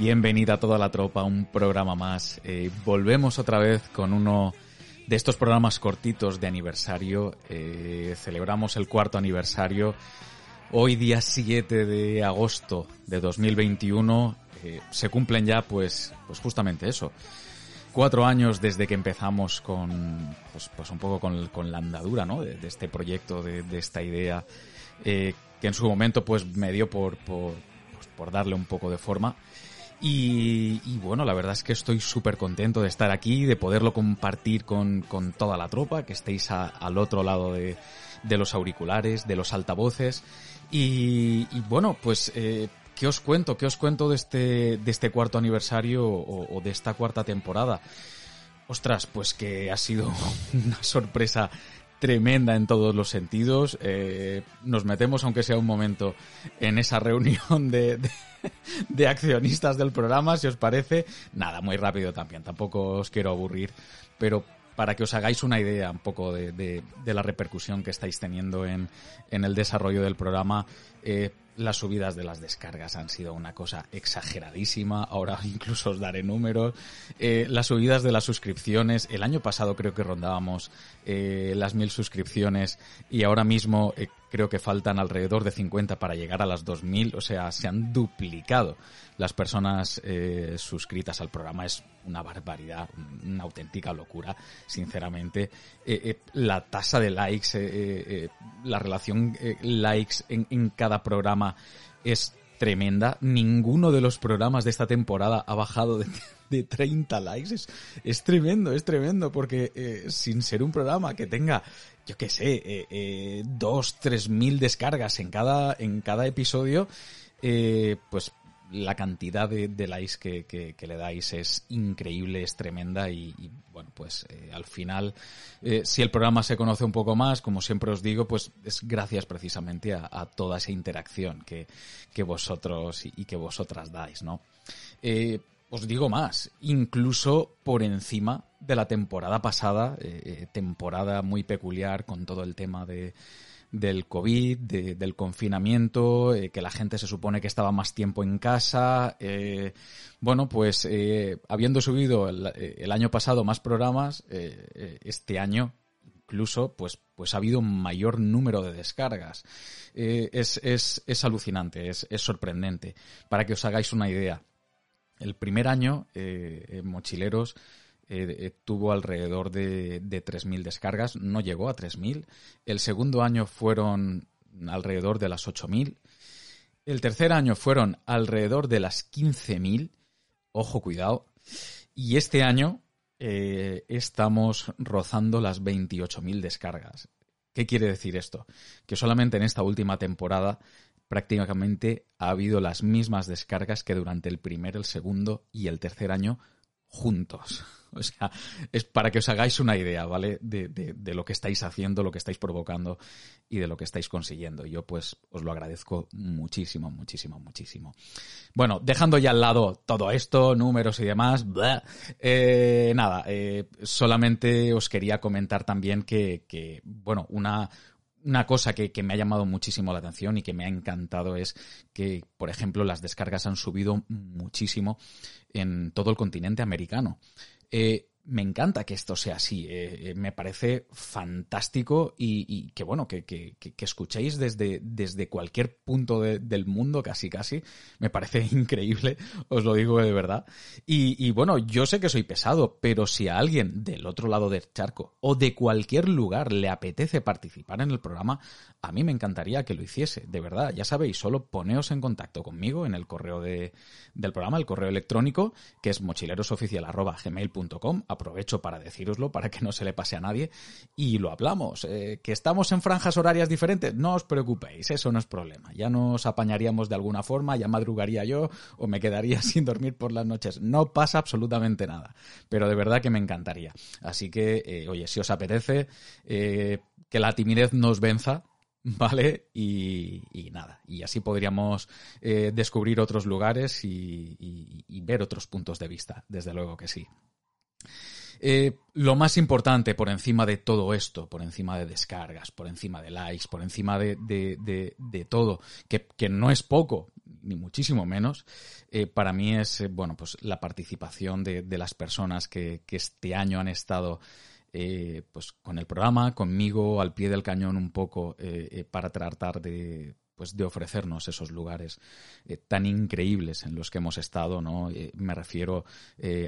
Bienvenida a toda la tropa un programa más. Eh, volvemos otra vez con uno de estos programas cortitos de aniversario. Eh, celebramos el cuarto aniversario. Hoy día 7 de agosto de 2021 eh, se cumplen ya pues, pues justamente eso. Cuatro años desde que empezamos con, pues, pues un poco con, la andadura, ¿no? De, este proyecto, de, esta idea, que en su momento pues me dio por, por, pues, por darle un poco de forma. Y, bueno, la verdad es que estoy súper contento de estar aquí, de poderlo compartir con, con toda la tropa, que estéis al otro lado de, de, los auriculares, de los altavoces. Y, bueno, pues, eh, ¿qué os cuento? ¿Qué os cuento de este, de este cuarto aniversario o, de esta cuarta temporada? Ostras, pues que ha sido una sorpresa tremenda en todos los sentidos. Eh, nos metemos, aunque sea un momento, en esa reunión de, accionistas del programa, si os parece. Nada, muy rápido también, tampoco os quiero aburrir, pero para que os hagáis una idea un poco de, de, la repercusión que estáis teniendo en, en el desarrollo del programa, eh, las subidas de las descargas han sido una cosa exageradísima. Ahora incluso os daré números. Eh, las subidas de las suscripciones. El año pasado creo que rondábamos eh, las mil suscripciones y ahora mismo creo que faltan alrededor de 50 para llegar a las 2000. O sea, se han duplicado las personas eh, suscritas al programa. Es una barbaridad, una auténtica locura, sinceramente. Eh, eh, la tasa de likes, la relación likes en, cada programa es tremenda. Ninguno de los programas de esta temporada ha bajado de, de 30 likes. Es, tremendo, es tremendo, porque sin ser un programa que tenga, yo qué sé, eh, dos, tres mil descargas en cada, en cada episodio, pues la cantidad de, likes que, que, le dais es increíble, es tremenda y, bueno, pues eh, al final, eh, si el programa se conoce un poco más, como siempre os digo, pues es gracias precisamente a, toda esa interacción que, que vosotros y, que vosotras dais, ¿no? Eh, os digo más, incluso por encima de la temporada pasada, temporada muy peculiar con todo el tema de del COVID, del confinamiento, eh, que la gente se supone que estaba más tiempo en casa. Eh, bueno, pues eh, habiendo subido el, año pasado más programas, este año incluso pues, pues ha habido un mayor número de descargas. Es, es, es, alucinante, es, es sorprendente. Para que os hagáis una idea, el primer año, Mochileros eh, eh, tuvo alrededor de, de 3.000 descargas, no llegó a 3.000. El segundo año fueron alrededor de las 8.000. El tercer año fueron alrededor de las 15.000. Ojo, cuidado. Y este año eh, estamos rozando las 28.000 descargas. ¿Qué quiere decir esto? Que solamente en esta última temporada prácticamente ha habido las mismas descargas que durante el primer, el segundo y el tercer año juntos. O sea, es para que os hagáis una idea, ¿vale? De, de, lo que estáis haciendo, lo que estáis provocando y de lo que estáis consiguiendo. Yo pues os lo agradezco muchísimo, muchísimo, muchísimo. Bueno, dejando ya al lado todo esto, números y demás, eh, nada, eh, solamente os quería comentar también que, que bueno, una, una cosa que, que, me ha llamado muchísimo la atención y que me ha encantado es que, por ejemplo, las descargas han subido muchísimo en todo el continente americano. Eh, me encanta que esto sea así. Eh, eh, me parece fantástico y, que, bueno, que, que, escuchéis desde, desde cualquier punto del mundo, casi, casi. Me parece increíble, os lo digo de verdad. Y, y, bueno, yo sé que soy pesado, pero si a alguien del otro lado del charco o de cualquier lugar le apetece participar en el programa, a mí me encantaría que lo hiciese. De verdad, ya sabéis, solo poneos en contacto conmigo en el correo de, del programa, el correo electrónico, que es mochilerosoficial.gmail.com aprovecho para decíroslo, para que no se le pase a nadie, y lo hablamos. Eh, que estamos en franjas horarias diferentes, no os preocupéis, eso no es problema. Ya nos apañaríamos de alguna forma, ya madrugaría yo o me quedaría sin dormir por las noches. No pasa absolutamente nada, pero de verdad que me encantaría. Así que, eh, oye, si os apetece, eh, que la timidez nos venza, ¿vale? Y, nada, y así podríamos descubrir otros lugares y, ver otros puntos de vista, desde luego que sí. Eh, lo más importante por encima de todo esto, por encima de descargas, por encima de likes, por encima de, de, todo, que, no es poco, ni muchísimo menos, eh, para mí es, eh, bueno, pues la participación de, las personas que, este año han estado pues con el programa, conmigo, al pie del cañón un poco, para tratar de pues de ofrecernos esos lugares tan increíbles en los que hemos estado, ¿no? me refiero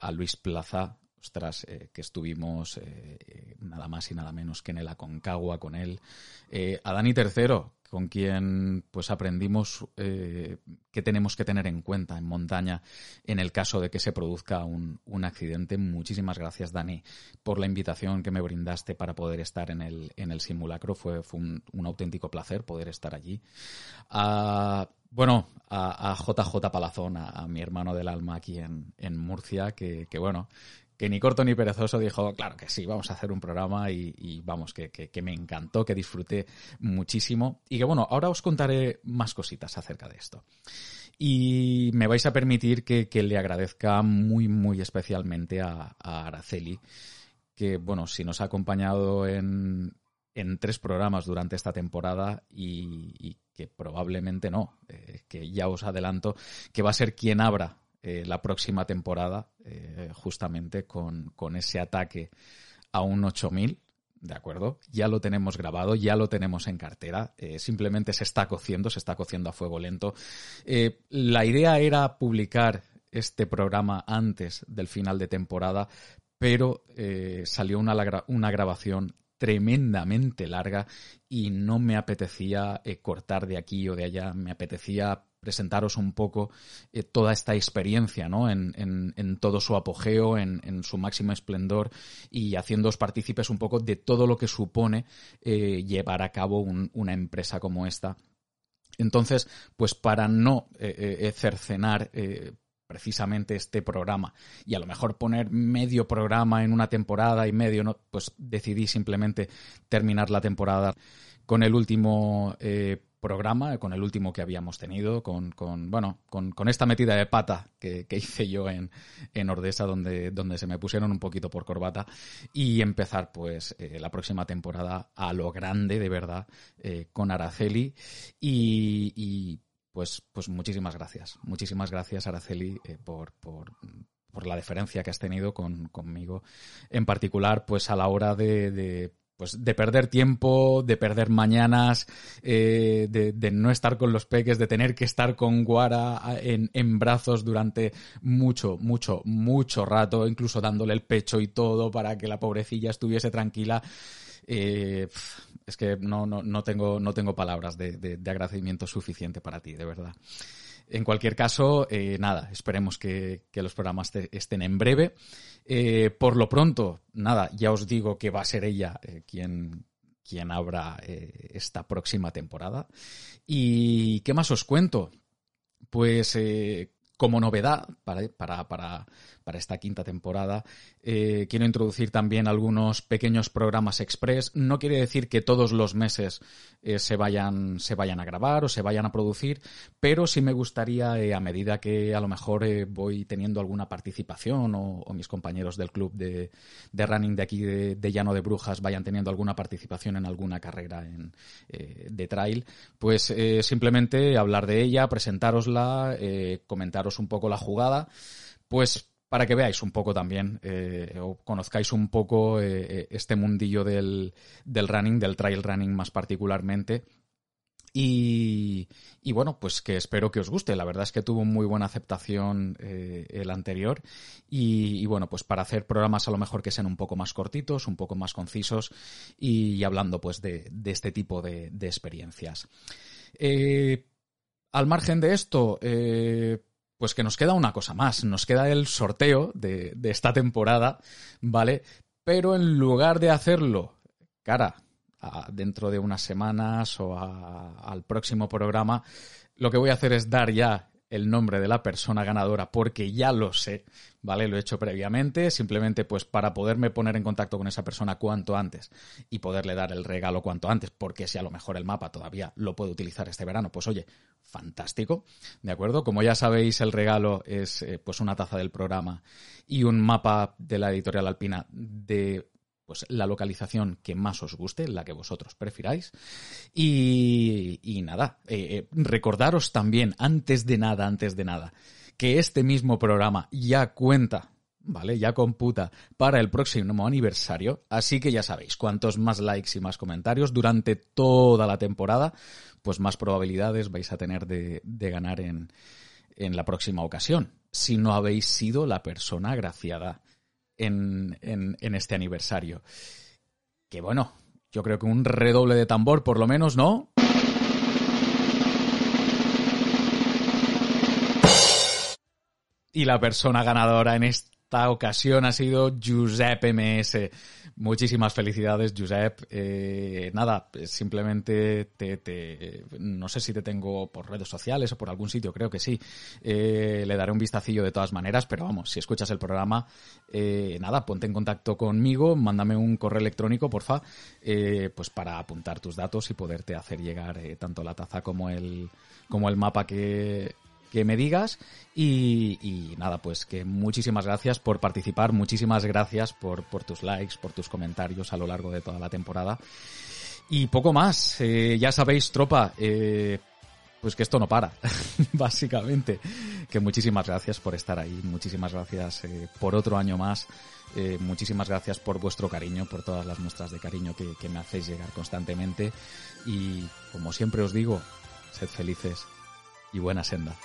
a Luis Plaza, ostras, eh, que estuvimos eh, eh, nada más y nada menos que en el Aconcagua con él. a Dani III, con quien pues aprendimos qué tenemos que tener en cuenta en montaña en el caso de que se produzca un, accidente. Muchísimas gracias, Dani, por la invitación que me brindaste para poder estar en el, en el simulacro. Fue, fue un, auténtico placer poder estar allí. bueno, a, JJ Palazón, a, mi hermano del alma aquí en, en Murcia, que bueno, que ni corto ni perezoso dijo, claro que sí, vamos a hacer un programa y, vamos, que, me encantó, que disfruté muchísimo y que bueno, ahora os contaré más cositas acerca de esto. Y me vais a permitir que, le agradezca muy, muy especialmente a, Araceli, que bueno, si nos ha acompañado en, tres programas durante esta temporada y, que probablemente no, eh, que ya os adelanto que va a ser quien abra eh, la próxima temporada, eh, justamente con, ese ataque a un 8000. ¿De acuerdo? Ya lo tenemos grabado, ya lo tenemos en cartera, eh, simplemente se está cociendo, se está cociendo a fuego lento. la idea era publicar este programa antes del final de temporada, pero salió una, una grabación tremendamente larga y no me apetecía cortar de aquí o de allá, me apetecía presentaros un poco eh, toda esta experiencia, ¿no? En, todo su apogeo, en, su máximo esplendor y haciéndoos partícipes un poco de todo lo que supone eh, llevar a cabo una empresa como esta. Entonces, pues para no eh, cercenar precisamente este programa y a lo mejor poner medio programa en una temporada y medio, ¿no? pues decidí simplemente terminar la temporada con el último programa, con el último que habíamos tenido, con, con bueno, con, esta metida de pata que, que hice yo en, en, Ordesa, donde, donde se me pusieron un poquito por corbata, y empezar pues eh, la próxima temporada a lo grande, de verdad, eh, con Araceli. Y, y, pues, pues muchísimas gracias. Muchísimas gracias, Araceli, eh, por, por por la deferencia que has tenido con, conmigo, en particular, pues a la hora de pues de perder tiempo, de perder mañanas, eh, de, no estar con los peques, de tener que estar con Guara en, en, brazos durante mucho, mucho, mucho rato, incluso dándole el pecho y todo para que la pobrecilla estuviese tranquila. Eh, es que no, no, no, tengo, no tengo palabras de, de agradecimiento suficiente para ti, de verdad. En cualquier caso, eh, nada, esperemos que, los programas estén en breve. Eh, por lo pronto, nada, ya os digo que va a ser ella eh, quien, quien abra esta próxima temporada. ¿Y qué más os cuento? Pues como novedad para, para, para, para esta quinta temporada. Eh, quiero introducir también algunos pequeños programas express. No quiere decir que todos los meses eh, se, vayan, se vayan a grabar o se vayan a producir, pero sí me gustaría, eh, a medida que a lo mejor voy teniendo alguna participación o, mis compañeros del club de, de running de aquí de, Llano de Brujas vayan teniendo alguna participación en alguna carrera en, de trail, pues simplemente hablar de ella, presentárosla, comentaros un poco la jugada, pues para que veáis un poco también eh, o conozcáis un poco eh, este mundillo del, del running, del trail running más particularmente. Y, y, bueno, pues que espero que os guste. La verdad es que tuvo muy buena aceptación eh, el anterior. Y, y, bueno, pues para hacer programas a lo mejor que sean un poco más cortitos, un poco más concisos y, hablando pues de, de, este tipo de, experiencias. Eh, al margen de esto, eh, pues que nos queda una cosa más. Nos queda el sorteo de, de esta temporada, ¿vale? Pero en lugar de hacerlo cara a, dentro de unas semanas o al próximo programa, lo que voy a hacer es dar ya el nombre de la persona ganadora porque ya lo sé, ¿vale? Lo he hecho previamente, simplemente pues para poderme poner en contacto con esa persona cuanto antes y poderle dar el regalo cuanto antes, porque si a lo mejor el mapa todavía lo puedo utilizar este verano, pues oye, fantástico, ¿de acuerdo? Como ya sabéis, el regalo es eh, pues una taza del programa y un mapa de la editorial alpina de pues la localización que más os guste, la que vosotros prefiráis. Y, y nada, eh, eh, recordaros también, antes de nada, antes de nada, que este mismo programa ya cuenta, ¿vale? Ya computa para el próximo aniversario. Así que ya sabéis, cuantos más likes y más comentarios durante toda la temporada, pues más probabilidades vais a tener de, de ganar en, en la próxima ocasión. Si no habéis sido la persona agraciada en, en, este aniversario. Que bueno, yo creo que un redoble de tambor por lo menos, ¿no? Y la persona ganadora en esta ocasión ha sido Giuseppe MS. Muchísimas felicidades, Josep. Eh, nada, simplemente te, no sé si te tengo por redes sociales o por algún sitio, creo que sí. Eh, le daré un vistacillo de todas maneras, pero vamos, si escuchas el programa, eh, nada, ponte en contacto conmigo, mándame un correo electrónico, porfa, pues para apuntar tus datos y poderte hacer llegar tanto la taza como el, como el mapa que, que me digas. Y, nada, pues que muchísimas gracias por participar, muchísimas gracias por, por tus likes, por tus comentarios a lo largo de toda la temporada. Y poco más, eh, ya sabéis, tropa, eh, pues que esto no para, básicamente. Que muchísimas gracias por estar ahí, muchísimas gracias eh, por otro año más, eh, muchísimas gracias por vuestro cariño, por todas las muestras de cariño que, que me hacéis llegar constantemente. Y como siempre os digo, sed felices y buena senda.